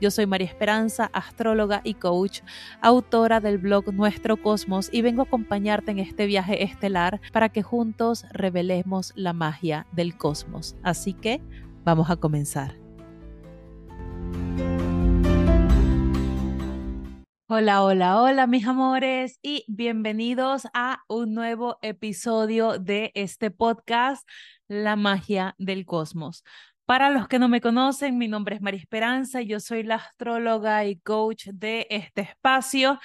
yo soy María Esperanza, astróloga y coach, autora del blog Nuestro Cosmos y vengo a acompañarte en este viaje estelar para que juntos revelemos la magia del cosmos. Así que vamos a comenzar. Hola, hola, hola mis amores y bienvenidos a un nuevo episodio de este podcast, La magia del cosmos. Para los que no me conocen, mi nombre es María Esperanza, yo soy la astróloga y coach de este espacio.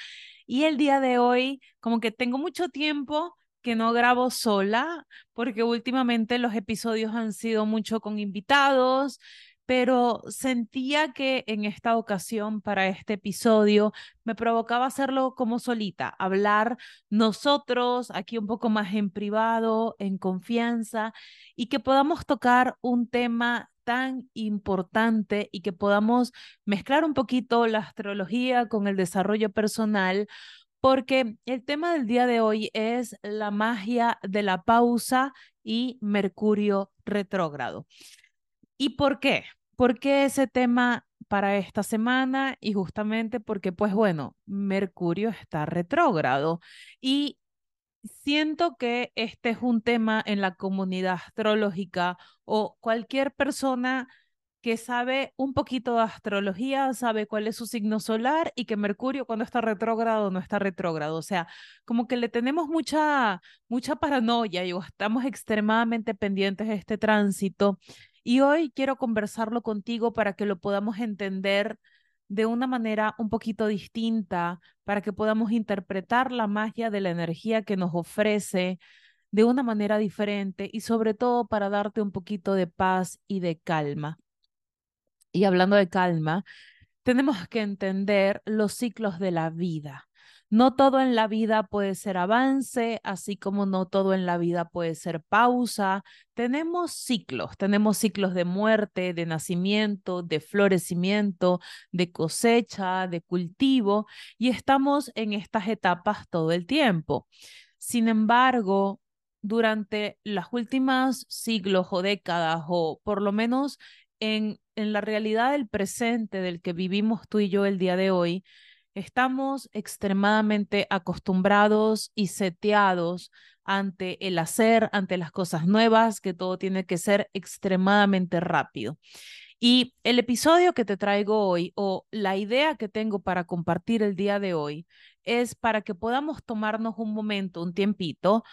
Y el día de hoy como que tengo mucho tiempo que no grabo sola porque últimamente los episodios han sido mucho con invitados, pero sentía que en esta ocasión para este episodio me provocaba hacerlo como solita, hablar nosotros aquí un poco más en privado, en confianza y que podamos tocar un tema tan importante y que podamos mezclar un poquito la astrología con el desarrollo personal, porque el tema del día de hoy es la magia de la pausa y Mercurio retrógrado. ¿Y por qué? ¿Por qué ese tema para esta semana? Y justamente porque, pues bueno, Mercurio está retrógrado y siento que este es un tema en la comunidad astrológica o cualquier persona que sabe un poquito de astrología, sabe cuál es su signo solar y que Mercurio cuando está retrógrado no está retrógrado. O sea, como que le tenemos mucha, mucha paranoia y estamos extremadamente pendientes de este tránsito. Y hoy quiero conversarlo contigo para que lo podamos entender de una manera un poquito distinta para que podamos interpretar la magia de la energía que nos ofrece de una manera diferente y sobre todo para darte un poquito de paz y de calma. Y hablando de calma, tenemos que entender los ciclos de la vida. No todo en la vida puede ser avance, así como no todo en la vida puede ser pausa. Tenemos ciclos, tenemos ciclos de muerte, de nacimiento, de florecimiento, de cosecha, de cultivo, y estamos en estas etapas todo el tiempo. Sin embargo, durante las últimas siglos o décadas, o por lo menos en, en la realidad del presente del que vivimos tú y yo el día de hoy, Estamos extremadamente acostumbrados y seteados ante el hacer, ante las cosas nuevas, que todo tiene que ser extremadamente rápido. Y el episodio que te traigo hoy o la idea que tengo para compartir el día de hoy es para que podamos tomarnos un momento, un tiempito,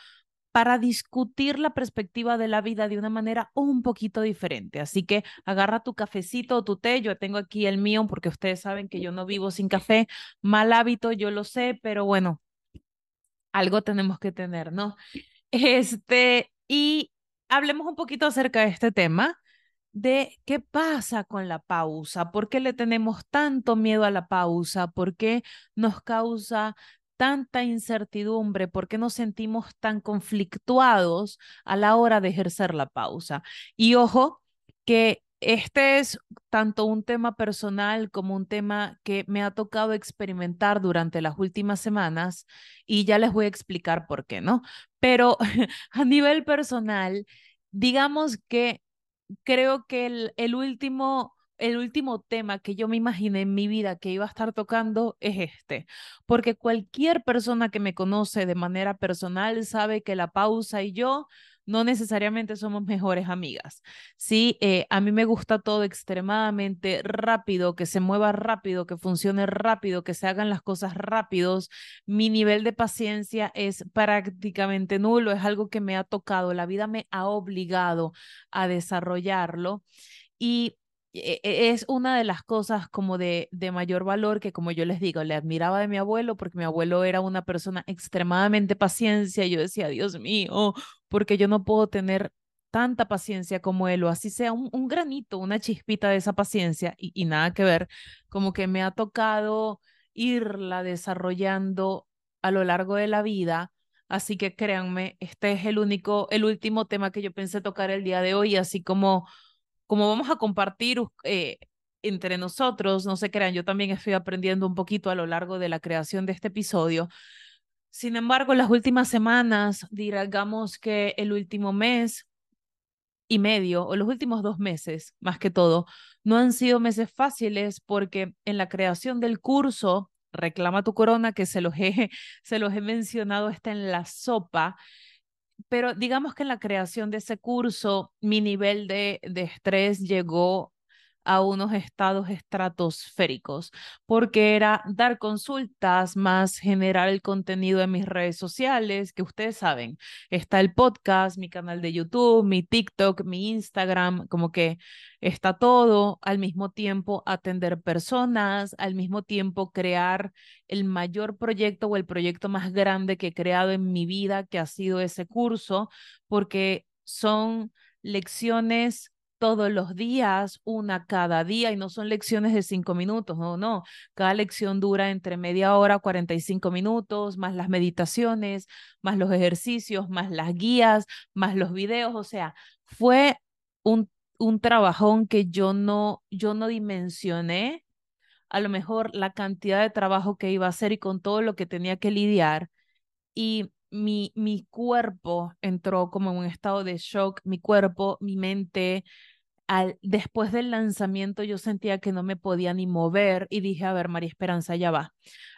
para discutir la perspectiva de la vida de una manera un poquito diferente. Así que agarra tu cafecito o tu té, yo tengo aquí el mío porque ustedes saben que yo no vivo sin café, mal hábito, yo lo sé, pero bueno, algo tenemos que tener, ¿no? Este, y hablemos un poquito acerca de este tema de qué pasa con la pausa, por qué le tenemos tanto miedo a la pausa, por qué nos causa tanta incertidumbre? ¿Por qué nos sentimos tan conflictuados a la hora de ejercer la pausa? Y ojo, que este es tanto un tema personal como un tema que me ha tocado experimentar durante las últimas semanas y ya les voy a explicar por qué, ¿no? Pero a nivel personal, digamos que creo que el, el último el último tema que yo me imaginé en mi vida que iba a estar tocando es este, porque cualquier persona que me conoce de manera personal sabe que la pausa y yo no necesariamente somos mejores amigas. Sí, eh, a mí me gusta todo extremadamente rápido, que se mueva rápido, que funcione rápido, que se hagan las cosas rápidos. Mi nivel de paciencia es prácticamente nulo, es algo que me ha tocado, la vida me ha obligado a desarrollarlo. Y es una de las cosas como de, de mayor valor que, como yo les digo, le admiraba de mi abuelo porque mi abuelo era una persona extremadamente paciencia. Yo decía, Dios mío, porque yo no puedo tener tanta paciencia como él, o así sea un, granito, una chispita de esa paciencia y, y, nada que ver, como que me ha tocado irla desarrollando a lo largo de la vida. Así que créanme, este es el único, el último tema que yo pensé tocar el día de hoy, así como, como vamos a compartir eh, entre nosotros, no se crean, yo también estoy aprendiendo un poquito a lo largo de la creación de este episodio. Sin embargo, las últimas semanas, digamos que el último mes y medio, o los últimos dos meses, más que todo, no han sido meses fáciles porque en la creación del curso Reclama tu corona, que se los he, se los he mencionado, está en la sopa, pero digamos que en la creación de ese curso mi nivel de, de estrés llegó a unos estados estratosféricos, porque era dar consultas más generar el contenido en mis redes sociales, que ustedes saben, está el podcast, mi canal de YouTube, mi TikTok, mi Instagram, como que está todo, al mismo tiempo atender personas, al mismo tiempo crear el mayor proyecto o el proyecto más grande que he creado en mi vida, que ha sido ese curso, porque son lecciones todos los días, una cada día, y no son lecciones de cinco minutos, no, no. Cada lección dura entre media hora, 45 minutos, más las meditaciones, más los ejercicios, más las guías, más los videos. O sea, fue un, un trabajón que yo no, yo no dimensioné a lo mejor la cantidad de trabajo que iba a hacer y con todo lo que tenía que lidiar. Y mi, mi cuerpo entró como en un estado de shock, mi cuerpo, mi mente, después del lanzamiento yo sentía que no me podía ni mover y dije, a ver, María Esperanza, ya va.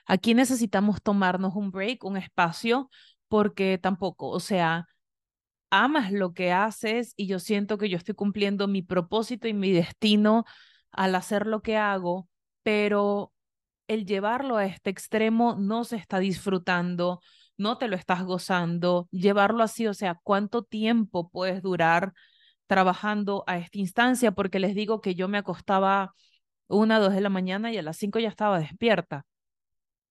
Aquí necesitamos tomarnos un break, un espacio, porque tampoco, o sea, amas lo que haces y yo siento que yo estoy cumpliendo mi propósito y mi destino al hacer lo que hago, pero el llevarlo a este extremo no se está disfrutando, no te lo estás gozando, llevarlo así, o sea, ¿cuánto tiempo puedes durar? Trabajando a esta instancia porque les digo que yo me acostaba una, dos de la mañana y a las cinco ya estaba despierta.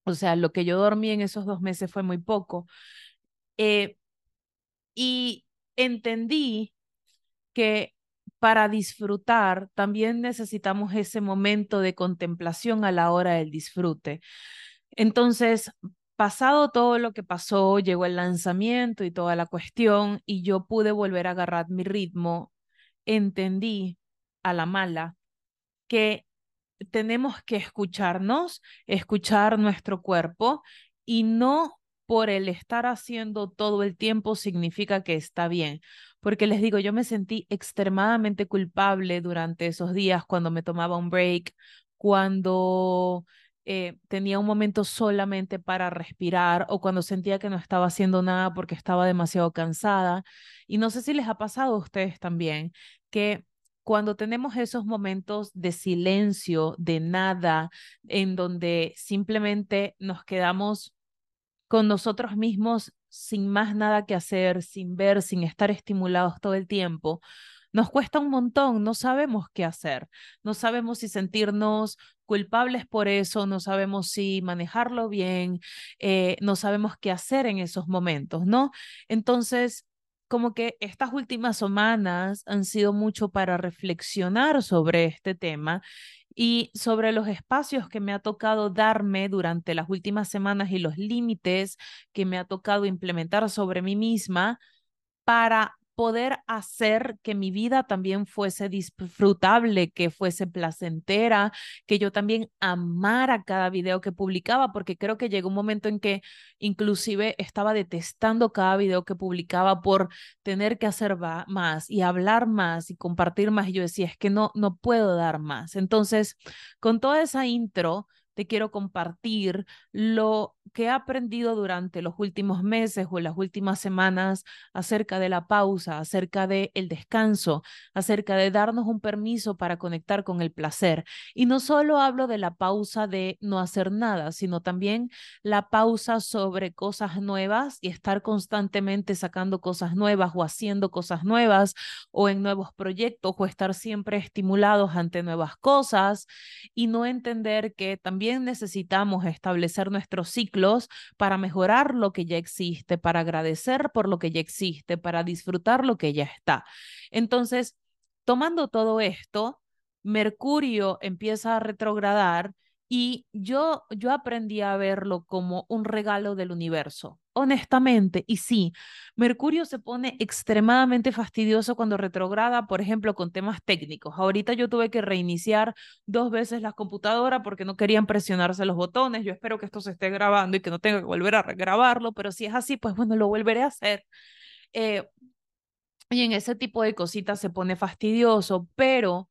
O sea, lo que yo dormí en esos dos meses fue muy poco. Eh, y entendí que para disfrutar también necesitamos ese momento de contemplación a la hora del disfrute. Entonces, pasado todo lo que pasó, llegó el lanzamiento y toda la cuestión, y yo pude volver a agarrar mi ritmo, entendí a la mala que tenemos que escucharnos, escuchar nuestro cuerpo y no por el estar haciendo todo el tiempo significa que está bien. Porque les digo, yo me sentí extremadamente culpable durante esos días cuando me tomaba un break, cuando eh, tenía un momento solamente para respirar o cuando sentía que no estaba haciendo nada porque estaba demasiado cansada. Y no sé si les ha pasado a ustedes también que cuando tenemos esos momentos de silencio, de nada, en donde simplemente nos quedamos con nosotros mismos sin más nada que hacer, sin ver, sin estar estimulados todo el tiempo, nos cuesta un montón, no sabemos qué hacer, no sabemos si sentirnos culpables por eso, no sabemos si manejarlo bien, eh, no sabemos qué hacer en esos momentos, ¿no? Entonces, como que estas últimas semanas han sido mucho para reflexionar sobre este tema y sobre los espacios que me ha tocado darme durante las últimas semanas y los límites que me ha tocado implementar sobre mí misma para poder hacer que mi vida también fuese disfrutable, que fuese placentera, que yo también amara cada video que publicaba, porque creo que llegó un momento en que inclusive estaba detestando cada video que publicaba por tener que hacer más y hablar más y compartir más. Y yo decía, es que no, no puedo dar más. Entonces, con toda esa intro, te quiero compartir lo que he aprendido durante los últimos meses o las últimas semanas acerca de la pausa, acerca de el descanso, acerca de darnos un permiso para conectar con el placer. Y no solo hablo de la pausa de no hacer nada, sino también la pausa sobre cosas nuevas y estar constantemente sacando cosas nuevas o haciendo cosas nuevas o en nuevos proyectos o estar siempre estimulados ante nuevas cosas y no entender que también necesitamos establecer nuestros para mejorar lo que ya existe, para agradecer por lo que ya existe, para disfrutar lo que ya está. Entonces, tomando todo esto, Mercurio empieza a retrogradar Y yo, yo aprendí a verlo como un regalo del universo, honestamente. Y sí, Mercurio se pone extremadamente fastidioso cuando retrograda, por ejemplo, con temas técnicos. Ahorita yo tuve que reiniciar dos veces la computadora porque no querían presionarse los botones. Yo espero que esto se esté grabando y que no tenga que volver a grabarlo, pero si es así, pues bueno, lo volveré a hacer. Eh, y en ese tipo de cositas se pone fastidioso, pero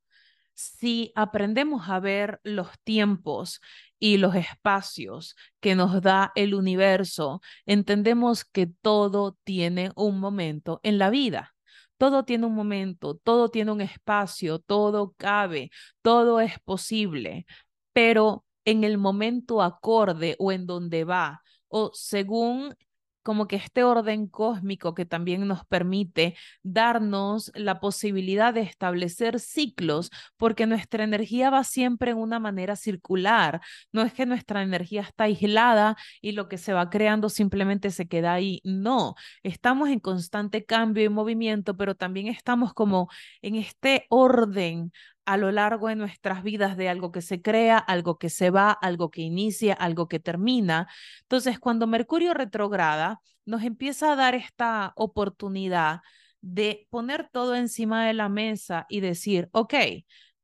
si aprendemos a ver los tiempos y los espacios que nos da el universo, entendemos que todo tiene un momento en la vida. Todo tiene un momento, todo tiene un espacio, todo cabe, todo es posible, pero en el momento acorde o en donde va, o según como que este orden cósmico que también nos permite darnos la posibilidad de establecer ciclos, porque nuestra energía va siempre en una manera circular. No es que nuestra energía está aislada y lo que se va creando simplemente se queda ahí. No, estamos en constante cambio y movimiento, pero también estamos como en este orden a lo largo de nuestras vidas de algo que se crea, algo que se va, algo que inicia, algo que termina. Entonces, cuando Mercurio retrograda, nos empieza a dar esta oportunidad de poner todo encima de la mesa y decir, ok,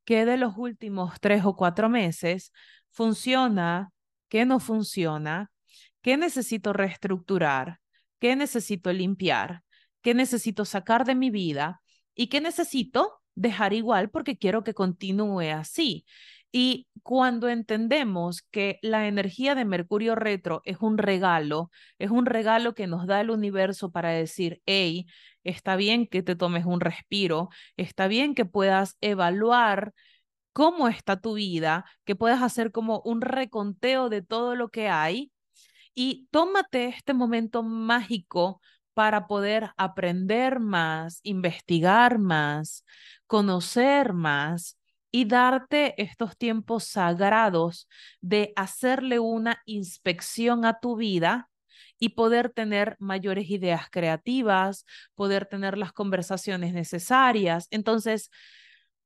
¿qué de los últimos tres o cuatro meses funciona? ¿Qué no funciona? ¿Qué necesito reestructurar? ¿Qué necesito limpiar? ¿Qué necesito sacar de mi vida? ¿Y qué necesito dejar igual porque quiero que continúe así. Y cuando entendemos que la energía de Mercurio retro es un regalo, es un regalo que nos da el universo para decir, hey, está bien que te tomes un respiro, está bien que puedas evaluar cómo está tu vida, que puedas hacer como un reconteo de todo lo que hay y tómate este momento mágico para poder aprender más, investigar más, conocer más y darte estos tiempos sagrados de hacerle una inspección a tu vida y poder tener mayores ideas creativas, poder tener las conversaciones necesarias. Entonces,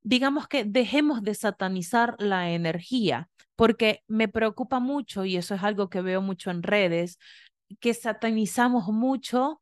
digamos que dejemos de satanizar la energía, porque me preocupa mucho, y eso es algo que veo mucho en redes, que satanizamos mucho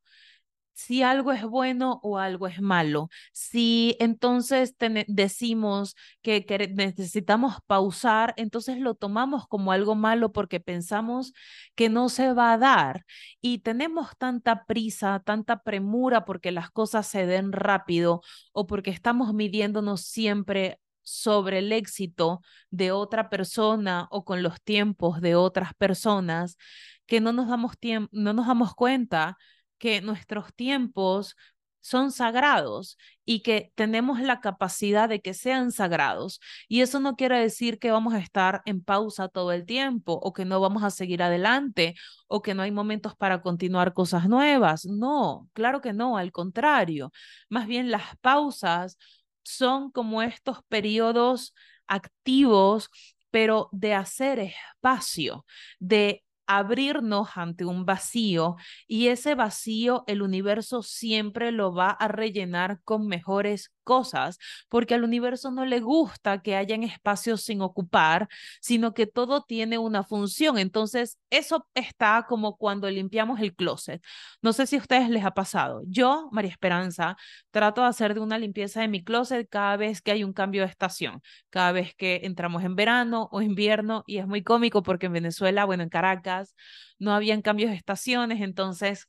si algo es bueno o algo es malo. Si entonces decimos que, necesitamos pausar, entonces lo tomamos como algo malo porque pensamos que no se va a dar. Y tenemos tanta prisa, tanta premura porque las cosas se den rápido o porque estamos midiéndonos siempre sobre el éxito de otra persona o con los tiempos de otras personas que no nos damos no nos damos cuenta que nuestros tiempos son sagrados y que tenemos la capacidad de que sean sagrados. Y eso no quiere decir que vamos a estar en pausa todo el tiempo o que no vamos a seguir adelante o que no hay momentos para continuar cosas nuevas. No, claro que no, al contrario. Más bien las pausas son como estos periodos activos pero de hacer espacio, de abrirnos ante un vacío y ese vacío el universo siempre lo va a rellenar con mejores cosas, porque al universo no le gusta que hayan espacios sin ocupar, sino que todo tiene una función. Entonces, eso está como cuando limpiamos el closet. No sé si a ustedes les ha pasado. Yo, María Esperanza, trato de hacer de una limpieza de mi closet cada vez que hay un cambio de estación, cada vez que entramos en verano o invierno, y es muy cómico porque en Venezuela, bueno, en Caracas, no habían cambios de estaciones, entonces...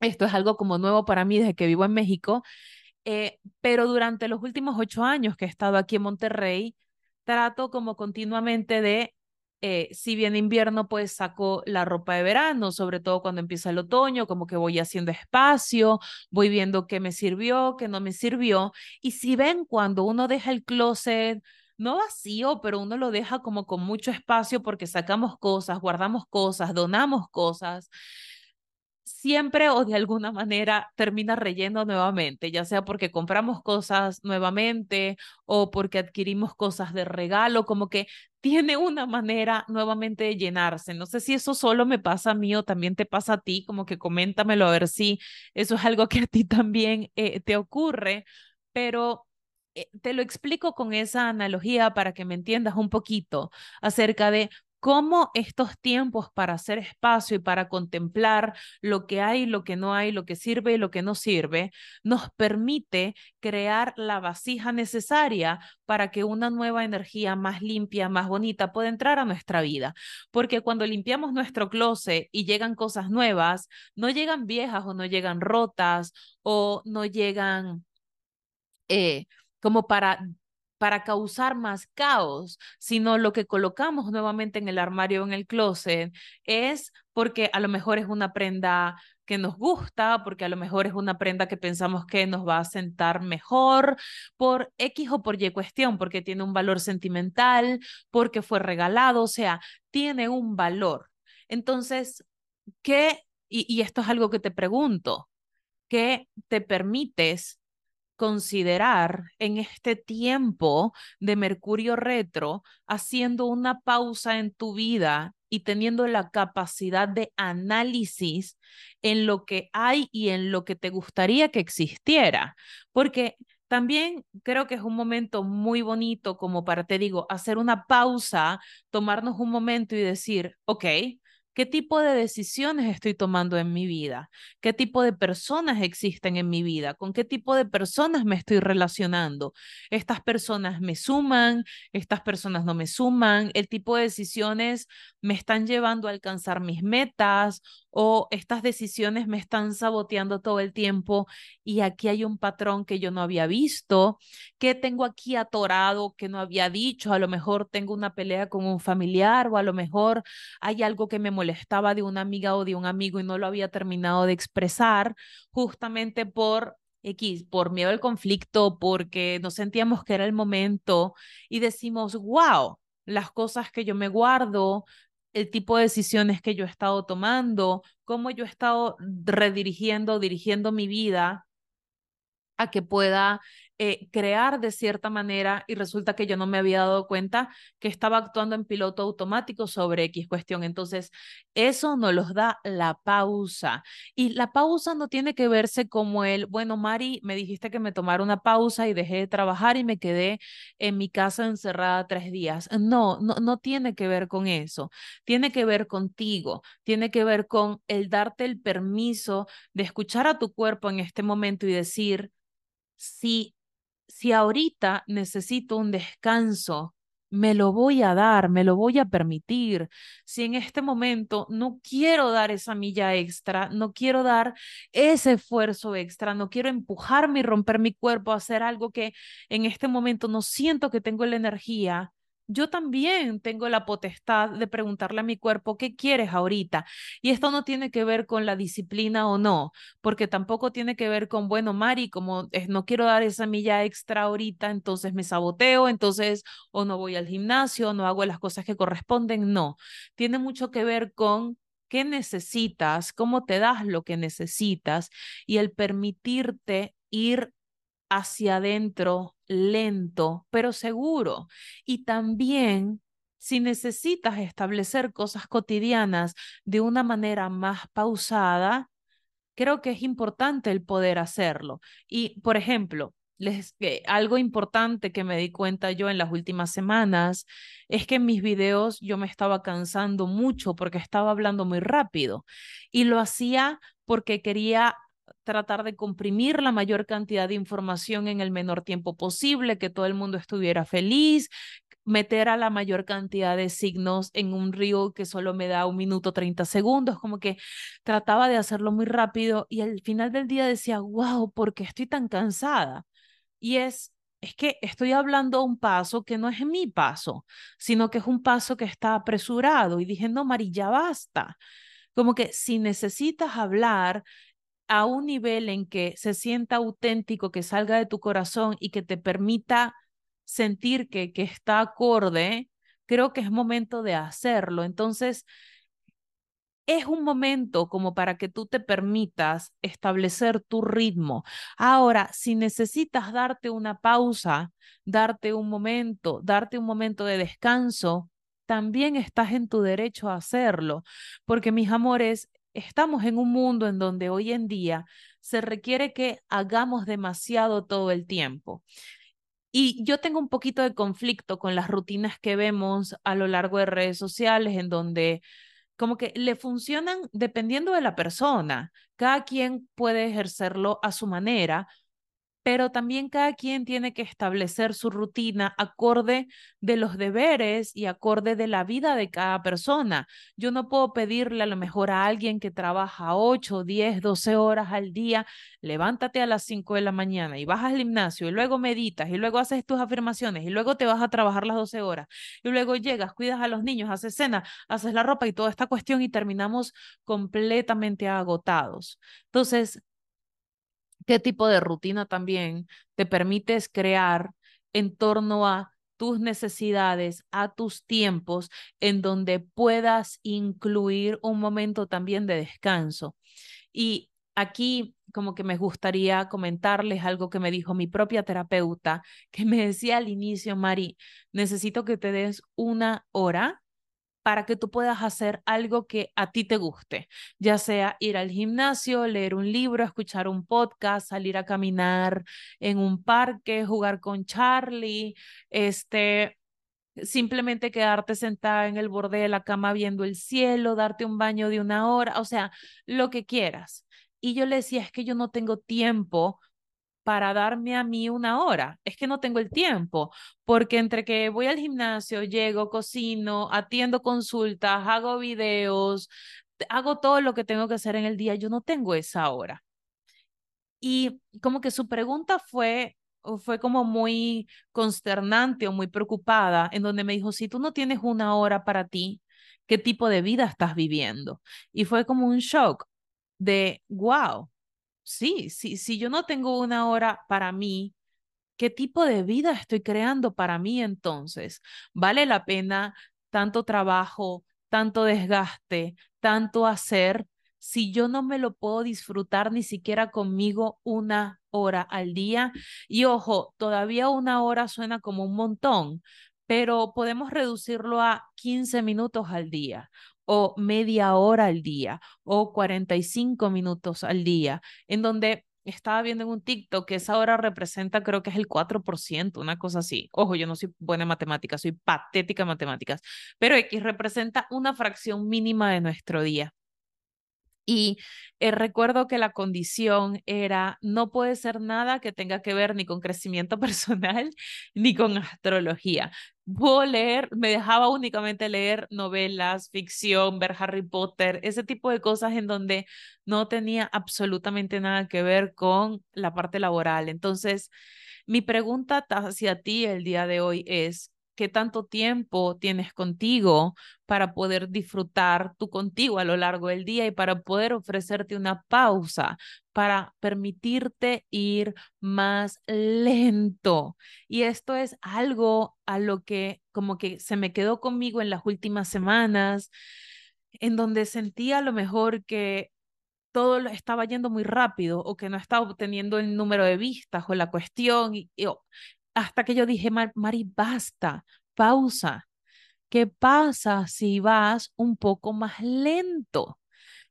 Esto es algo como nuevo para mí desde que vivo en México eh, pero durante los últimos ocho años que he estado aquí en Monterrey, trato como continuamente de, eh, si bien invierno, pues saco la ropa de verano, sobre todo cuando empieza el otoño, como que voy haciendo espacio, voy viendo qué me sirvió, qué no me sirvió. Y si ven cuando uno deja el closet, no vacío, pero uno lo deja como con mucho espacio porque sacamos cosas, guardamos cosas, donamos cosas siempre o de alguna manera termina relleno nuevamente, ya sea porque compramos cosas nuevamente o porque adquirimos cosas de regalo, como que tiene una manera nuevamente de llenarse. No sé si eso solo me pasa a mí o también te pasa a ti, como que coméntamelo a ver si eso es algo que a ti también eh, te ocurre, pero eh, te lo explico con esa analogía para que me entiendas un poquito acerca de cómo estos tiempos para hacer espacio y para contemplar lo que hay, lo que no hay, lo que sirve y lo que no sirve, nos permite crear la vasija necesaria para que una nueva energía más limpia, más bonita pueda entrar a nuestra vida. Porque cuando limpiamos nuestro closet y llegan cosas nuevas, no llegan viejas o no llegan rotas o no llegan... Eh, como para para causar más caos, sino lo que colocamos nuevamente en el armario o en el closet es porque a lo mejor es una prenda que nos gusta, porque a lo mejor es una prenda que pensamos que nos va a sentar mejor por X o por Y cuestión, porque tiene un valor sentimental, porque fue regalado, o sea, tiene un valor. Entonces, ¿qué? Y, y esto es algo que te pregunto, ¿qué te permites considerar en este tiempo de Mercurio retro, haciendo una pausa en tu vida y teniendo la capacidad de análisis en lo que hay y en lo que te gustaría que existiera. Porque también creo que es un momento muy bonito como para, te digo, hacer una pausa, tomarnos un momento y decir, ok, ¿Qué tipo de decisiones estoy tomando en mi vida? ¿Qué tipo de personas existen en mi vida? ¿Con qué tipo de personas me estoy relacionando? ¿Estas personas me suman? ¿Estas personas no me suman? ¿El tipo de decisiones me están llevando a alcanzar mis metas o estas decisiones me están saboteando todo el tiempo y aquí hay un patrón que yo no había visto, que tengo aquí atorado que no había dicho, a lo mejor tengo una pelea con un familiar o a lo mejor hay algo que me molestaba de una amiga o de un amigo y no lo había terminado de expresar justamente por X, por miedo al conflicto, porque no sentíamos que era el momento y decimos, wow, las cosas que yo me guardo, el tipo de decisiones que yo he estado tomando, cómo yo he estado redirigiendo, dirigiendo mi vida a que pueda eh, crear de cierta manera y resulta que yo no me había dado cuenta que estaba actuando en piloto automático sobre X cuestión. Entonces, eso nos los da la pausa. Y la pausa no tiene que verse como el, bueno, Mari, me dijiste que me tomara una pausa y dejé de trabajar y me quedé en mi casa encerrada tres días. No, no, no tiene que ver con eso. Tiene que ver contigo. Tiene que ver con el darte el permiso de escuchar a tu cuerpo en este momento y decir, si si ahorita necesito un descanso, me lo voy a dar, me lo voy a permitir. Si en este momento no quiero dar esa milla extra, no quiero dar ese esfuerzo extra, no quiero empujarme y romper mi cuerpo a hacer algo que en este momento no siento que tengo la energía, yo también tengo la potestad de preguntarle a mi cuerpo, ¿qué quieres ahorita? Y esto no tiene que ver con la disciplina o no, porque tampoco tiene que ver con, bueno, Mari, como no quiero dar esa milla extra ahorita, entonces me saboteo, entonces o no voy al gimnasio, no hago las cosas que corresponden, no. Tiene mucho que ver con qué necesitas, cómo te das lo que necesitas y el permitirte ir hacia adentro lento, pero seguro. Y también, si necesitas establecer cosas cotidianas de una manera más pausada, creo que es importante el poder hacerlo. Y, por ejemplo, les, eh, algo importante que me di cuenta yo en las últimas semanas es que en mis videos yo me estaba cansando mucho porque estaba hablando muy rápido y lo hacía porque quería tratar de comprimir la mayor cantidad de información en el menor tiempo posible, que todo el mundo estuviera feliz, meter a la mayor cantidad de signos en un río que solo me da un minuto 30 segundos, como que trataba de hacerlo muy rápido y al final del día decía, wow, ¿por qué estoy tan cansada? Y es, es que estoy hablando un paso que no es mi paso, sino que es un paso que está apresurado y dije, no, basta. Como que si necesitas hablar, a un nivel en que se sienta auténtico, que salga de tu corazón y que te permita sentir que, que está acorde, creo que es momento de hacerlo. Entonces, es un momento como para que tú te permitas establecer tu ritmo. Ahora, si necesitas darte una pausa, darte un momento, darte un momento de descanso, también estás en tu derecho a hacerlo, porque mis amores, estamos en un mundo en donde hoy en día se requiere que hagamos demasiado todo el tiempo. Y yo tengo un poquito de conflicto con las rutinas que vemos a lo largo de redes sociales en donde como que le funcionan dependiendo de la persona. Cada quien puede ejercerlo a su manera, pero también cada quien tiene que establecer su rutina acorde de los deberes y acorde de la vida de cada persona. Yo no puedo pedirle a lo mejor a alguien que trabaja 8, 10, 12 horas al día, levántate a las 5 de la mañana y vas al gimnasio y luego meditas y luego haces tus afirmaciones y luego te vas a trabajar las 12 horas y luego llegas, cuidas a los niños, haces cena, haces la ropa y toda esta cuestión y terminamos completamente agotados. Entonces, qué tipo de rutina también te permites crear en torno a tus necesidades, a tus tiempos, en donde puedas incluir un momento también de descanso. Y aquí como que me gustaría comentarles algo que me dijo mi propia terapeuta, que me decía al inicio, Mari, necesito que te des una hora para que tú puedas hacer algo que a ti te guste, ya sea ir al gimnasio, leer un libro, escuchar un podcast, salir a caminar en un parque, jugar con Charlie, este, simplemente quedarte sentada en el borde de la cama viendo el cielo, darte un baño de una hora, o sea, lo que quieras. Y yo le decía, es que yo no tengo tiempo para darme a mí una hora. Es que no tengo el tiempo, porque entre que voy al gimnasio, llego, cocino, atiendo consultas, hago videos, hago todo lo que tengo que hacer en el día, yo no tengo esa hora. Y como que su pregunta fue fue como muy consternante o muy preocupada, en donde me dijo, si tú no tienes una hora para ti, ¿qué tipo de vida estás viviendo? Y fue como un shock de, wow, sí, si yo no tengo una hora para mí, ¿qué tipo de vida estoy creando para mí entonces? ¿Vale la pena tanto trabajo, tanto desgaste, tanto hacer si yo no me lo puedo disfrutar ni siquiera conmigo una hora al día? Y ojo, todavía una hora suena como un montón, pero podemos reducirlo a 15 minutos al día o media hora al día o 45 minutos al día, en donde estaba viendo en un TikTok que esa hora representa, creo que es el 4%, una cosa así. Ojo, yo no soy buena en matemáticas, soy patética en matemáticas, pero X representa una fracción mínima de nuestro día. Y eh, recuerdo que la condición era, no puede ser nada que tenga que ver ni con crecimiento personal ni con astrología. Puedo leer, me dejaba únicamente leer novelas, ficción, ver Harry Potter, ese tipo de cosas en donde no tenía absolutamente nada que ver con la parte laboral. Entonces, mi pregunta hacia ti el día de hoy es, qué tanto tiempo tienes contigo para poder disfrutar tú contigo a lo largo del día y para poder ofrecerte una pausa, para permitirte ir más lento. Y esto es algo a lo que como que se me quedó conmigo en las últimas semanas, en donde sentía a lo mejor que todo estaba yendo muy rápido o que no estaba obteniendo el número de vistas o la cuestión y, hasta que yo dije, Mari, basta, pausa. ¿Qué pasa si vas un poco más lento?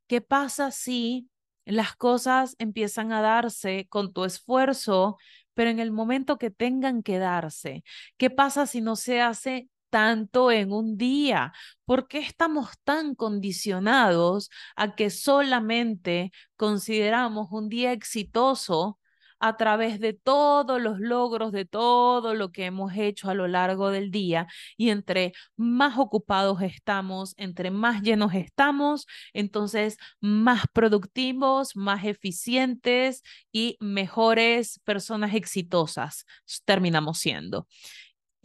¿Qué pasa si las cosas empiezan a darse con tu esfuerzo, pero en el momento que tengan que darse? ¿Qué pasa si no se hace tanto en un día? ¿Por qué estamos tan condicionados a que solamente consideramos un día exitoso a través de todos los logros, de todo lo que hemos hecho a lo largo del día. Y entre más ocupados estamos, entre más llenos estamos, entonces más productivos, más eficientes y mejores personas exitosas terminamos siendo.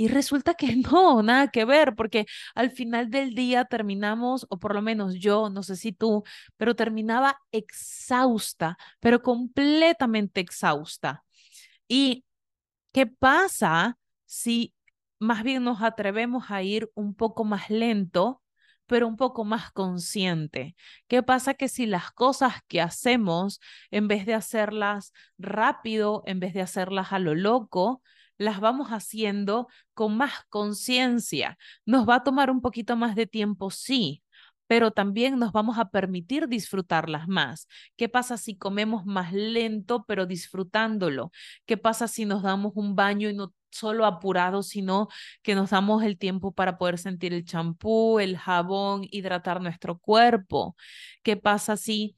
Y resulta que no, nada que ver, porque al final del día terminamos, o por lo menos yo, no sé si tú, pero terminaba exhausta, pero completamente exhausta. ¿Y qué pasa si más bien nos atrevemos a ir un poco más lento, pero un poco más consciente? ¿Qué pasa que si las cosas que hacemos, en vez de hacerlas rápido, en vez de hacerlas a lo loco, las vamos haciendo con más conciencia. Nos va a tomar un poquito más de tiempo, sí, pero también nos vamos a permitir disfrutarlas más. ¿Qué pasa si comemos más lento, pero disfrutándolo? ¿Qué pasa si nos damos un baño y no solo apurado, sino que nos damos el tiempo para poder sentir el champú, el jabón, hidratar nuestro cuerpo? ¿Qué pasa si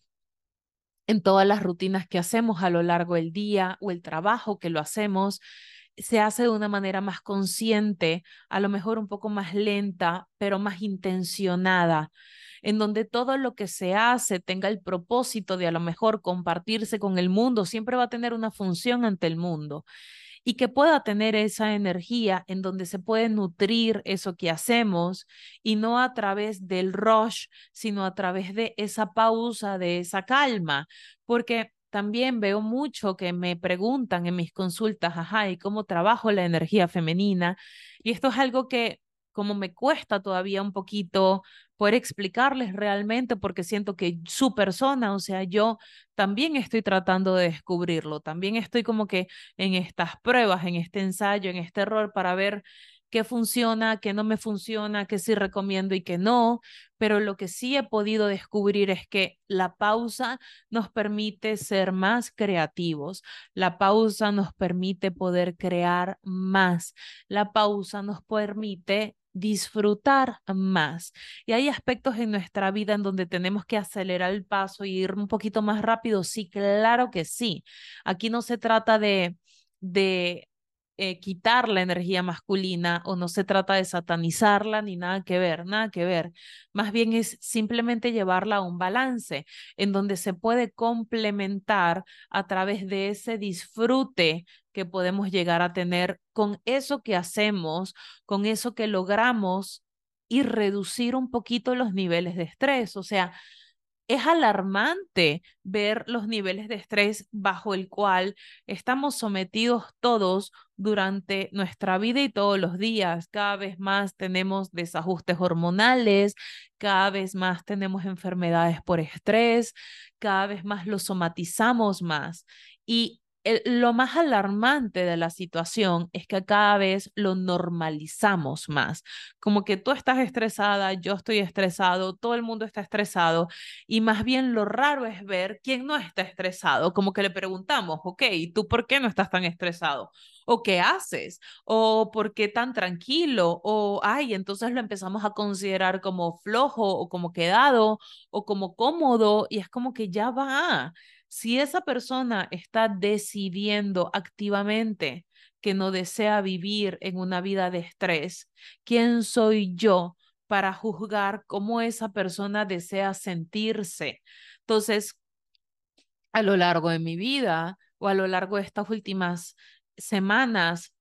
en todas las rutinas que hacemos a lo largo del día o el trabajo que lo hacemos, se hace de una manera más consciente, a lo mejor un poco más lenta, pero más intencionada, en donde todo lo que se hace tenga el propósito de a lo mejor compartirse con el mundo, siempre va a tener una función ante el mundo y que pueda tener esa energía en donde se puede nutrir eso que hacemos y no a través del rush, sino a través de esa pausa, de esa calma, porque también veo mucho que me preguntan en mis consultas, ajá, ¿y cómo trabajo la energía femenina? Y esto es algo que como me cuesta todavía un poquito poder explicarles realmente porque siento que su persona, o sea, yo también estoy tratando de descubrirlo, también estoy como que en estas pruebas, en este ensayo, en este error para ver qué funciona, qué no me funciona, qué sí recomiendo y qué no, pero lo que sí he podido descubrir es que la pausa nos permite ser más creativos, la pausa nos permite poder crear más, la pausa nos permite disfrutar más. Y hay aspectos en nuestra vida en donde tenemos que acelerar el paso y ir un poquito más rápido. Sí, claro que sí. Aquí no se trata de, de eh, quitar la energía masculina o no se trata de satanizarla ni nada que ver, nada que ver. Más bien es simplemente llevarla a un balance en donde se puede complementar a través de ese disfrute que podemos llegar a tener con eso que hacemos, con eso que logramos y reducir un poquito los niveles de estrés. O sea, es alarmante ver los niveles de estrés bajo el cual estamos sometidos todos durante nuestra vida y todos los días. Cada vez más tenemos desajustes hormonales, cada vez más tenemos enfermedades por estrés, cada vez más lo somatizamos más. Y lo más alarmante de la situación es que cada vez lo normalizamos más. Como que tú estás estresada, yo estoy estresado, todo el mundo está estresado y más bien lo raro es ver quién no está estresado. Como que le preguntamos, ok, ¿tú por qué no estás tan estresado? ¿O qué haces? ¿O por qué tan tranquilo? O, ay, entonces lo empezamos a considerar como flojo o como quedado o como cómodo y es como que ya va si esa persona está decidiendo activamente que no desea vivir en una vida de estrés, ¿quién soy yo para juzgar cómo esa persona desea sentirse? Entonces, a lo largo de mi vida o a lo largo de estas últimas semanas,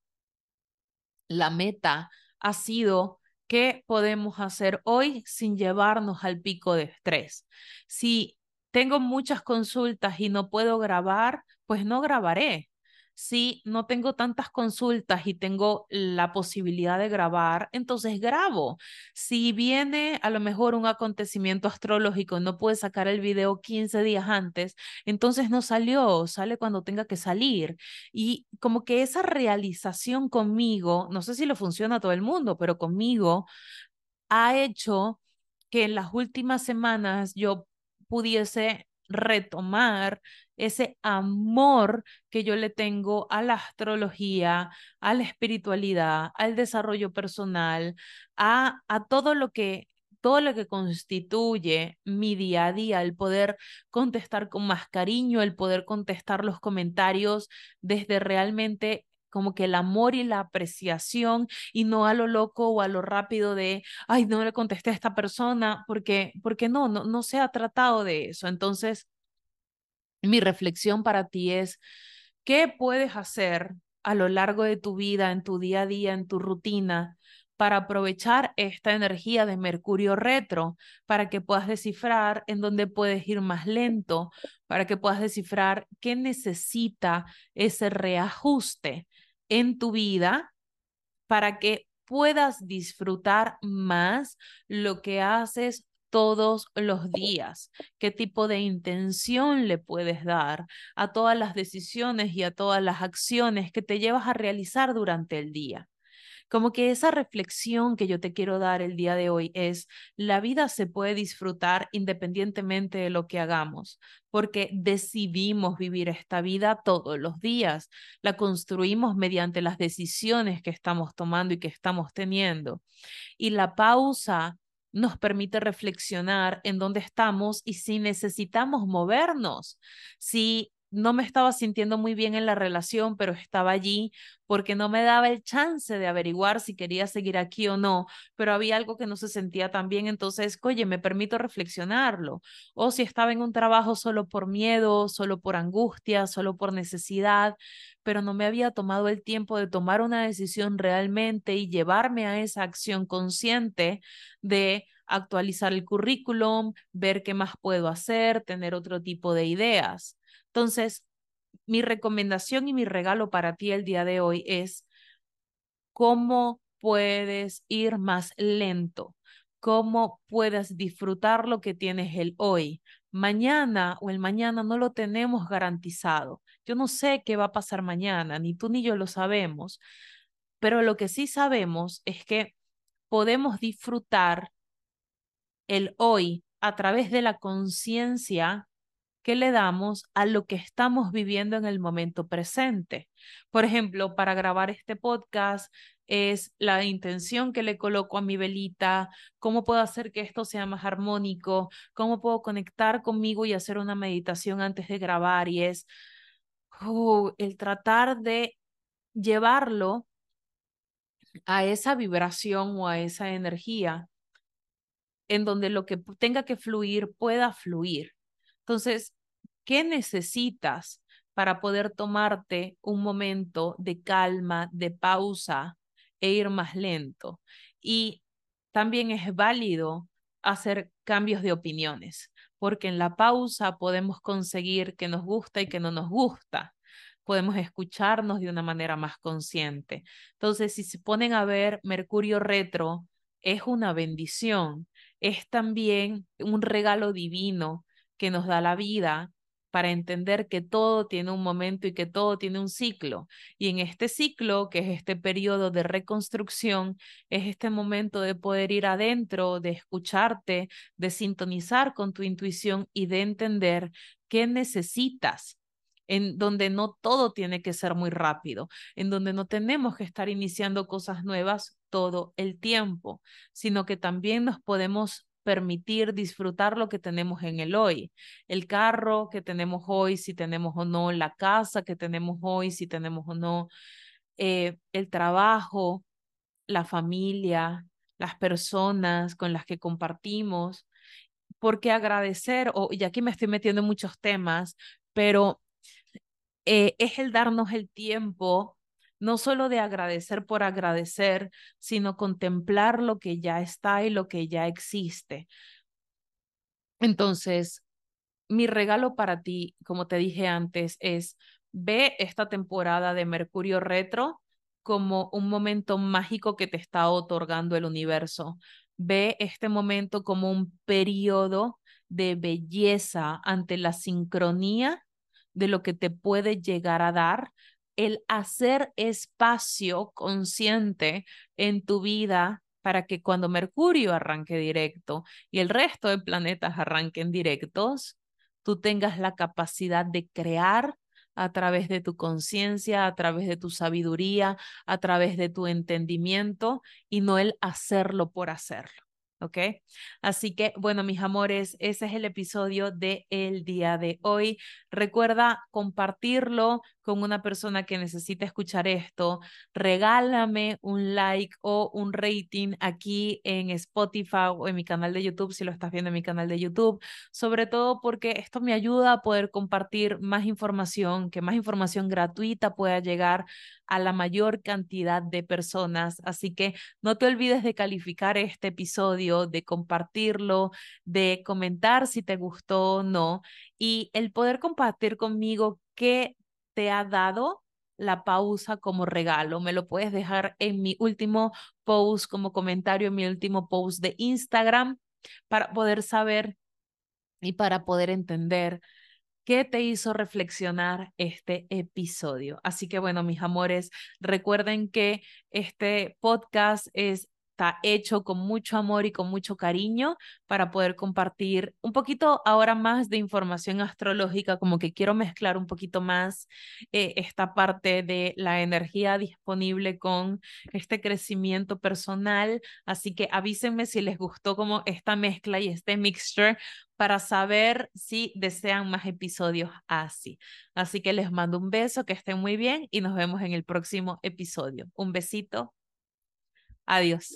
la meta ha sido qué podemos hacer hoy sin llevarnos al pico de estrés. Si tengo muchas consultas y no puedo grabar, pues no grabaré. Si no tengo tantas consultas y tengo la posibilidad de grabar, entonces grabo. Si viene a lo mejor un acontecimiento astrológico, no puede sacar el video 15 días antes, entonces no salió, sale cuando tenga que salir. Y como que esa realización conmigo, no sé si le funciona a todo el mundo, pero conmigo ha hecho que en las últimas semanas yo pudiese retomar ese amor que yo le tengo a la astrología, a la espiritualidad, al desarrollo personal, a, a todo lo que todo lo que constituye mi día a día, el poder contestar con más cariño, el poder contestar los comentarios desde realmente como que el amor y la apreciación y no a lo loco o a lo rápido de, ay, no le contesté a esta persona, porque, porque no, no, no se ha tratado de eso. Entonces, mi reflexión para ti es, ¿qué puedes hacer a lo largo de tu vida, en tu día a día, en tu rutina? para aprovechar esta energía de Mercurio retro, para que puedas descifrar en dónde puedes ir más lento, para que puedas descifrar qué necesita ese reajuste en tu vida para que puedas disfrutar más lo que haces todos los días, qué tipo de intención le puedes dar a todas las decisiones y a todas las acciones que te llevas a realizar durante el día. Como que esa reflexión que yo te quiero dar el día de hoy es, la vida se puede disfrutar independientemente de lo que hagamos, porque decidimos vivir esta vida todos los días, la construimos mediante las decisiones que estamos tomando y que estamos teniendo. Y la pausa nos permite reflexionar en dónde estamos y si necesitamos movernos, si no me estaba sintiendo muy bien en la relación, pero estaba allí porque no me daba el chance de averiguar si quería seguir aquí o no, pero había algo que no se sentía tan bien, entonces, oye, me permito reflexionarlo. O si estaba en un trabajo solo por miedo, solo por angustia, solo por necesidad, pero no me había tomado el tiempo de tomar una decisión realmente y llevarme a esa acción consciente de actualizar el currículum, ver qué más puedo hacer, tener otro tipo de ideas. Entonces, mi recomendación y mi regalo para ti el día de hoy es cómo puedes ir más lento, cómo puedes disfrutar lo que tienes el hoy. Mañana o el mañana no lo tenemos garantizado. Yo no sé qué va a pasar mañana, ni tú ni yo lo sabemos, pero lo que sí sabemos es que podemos disfrutar el hoy a través de la conciencia que le damos a lo que estamos viviendo en el momento presente. Por ejemplo, para grabar este podcast es la intención que le coloco a mi velita, cómo puedo hacer que esto sea más armónico, cómo puedo conectar conmigo y hacer una meditación antes de grabar y es uh, el tratar de llevarlo a esa vibración o a esa energía en donde lo que tenga que fluir pueda fluir. Entonces, ¿qué necesitas para poder tomarte un momento de calma, de pausa e ir más lento? Y también es válido hacer cambios de opiniones, porque en la pausa podemos conseguir que nos gusta y que no nos gusta. Podemos escucharnos de una manera más consciente. Entonces, si se ponen a ver Mercurio retro, es una bendición, es también un regalo divino que nos da la vida para entender que todo tiene un momento y que todo tiene un ciclo. Y en este ciclo, que es este periodo de reconstrucción, es este momento de poder ir adentro, de escucharte, de sintonizar con tu intuición y de entender qué necesitas en donde no todo tiene que ser muy rápido, en donde no tenemos que estar iniciando cosas nuevas todo el tiempo, sino que también nos podemos permitir disfrutar lo que tenemos en el hoy. El carro que tenemos hoy, si tenemos o no, la casa que tenemos hoy, si tenemos o no, eh, el trabajo, la familia, las personas con las que compartimos, porque agradecer, o y aquí me estoy metiendo en muchos temas, pero eh, es el darnos el tiempo no solo de agradecer por agradecer, sino contemplar lo que ya está y lo que ya existe. Entonces, mi regalo para ti, como te dije antes, es ve esta temporada de Mercurio Retro como un momento mágico que te está otorgando el universo. Ve este momento como un periodo de belleza ante la sincronía de lo que te puede llegar a dar el hacer espacio consciente en tu vida para que cuando Mercurio arranque directo y el resto de planetas arranquen directos, tú tengas la capacidad de crear a través de tu conciencia, a través de tu sabiduría, a través de tu entendimiento y no el hacerlo por hacerlo. ¿ok? Así que, bueno, mis amores, ese es el episodio de el día de hoy. Recuerda compartirlo con una persona que necesite escuchar esto. Regálame un like o un rating aquí en Spotify o en mi canal de YouTube, si lo estás viendo en mi canal de YouTube, sobre todo porque esto me ayuda a poder compartir más información, que más información gratuita pueda llegar a la mayor cantidad de personas. Así que no te olvides de calificar este episodio, de compartirlo, de comentar si te gustó o no y el poder compartir conmigo qué te ha dado la pausa como regalo. Me lo puedes dejar en mi último post como comentario, en mi último post de Instagram para poder saber y para poder entender ¿Qué te hizo reflexionar este episodio? Así que bueno, mis amores, recuerden que este podcast es hecho con mucho amor y con mucho cariño para poder compartir un poquito ahora más de información astrológica, como que quiero mezclar un poquito más eh, esta parte de la energía disponible con este crecimiento personal. Así que avísenme si les gustó como esta mezcla y este mixture para saber si desean más episodios así. Así que les mando un beso, que estén muy bien y nos vemos en el próximo episodio. Un besito. Adiós.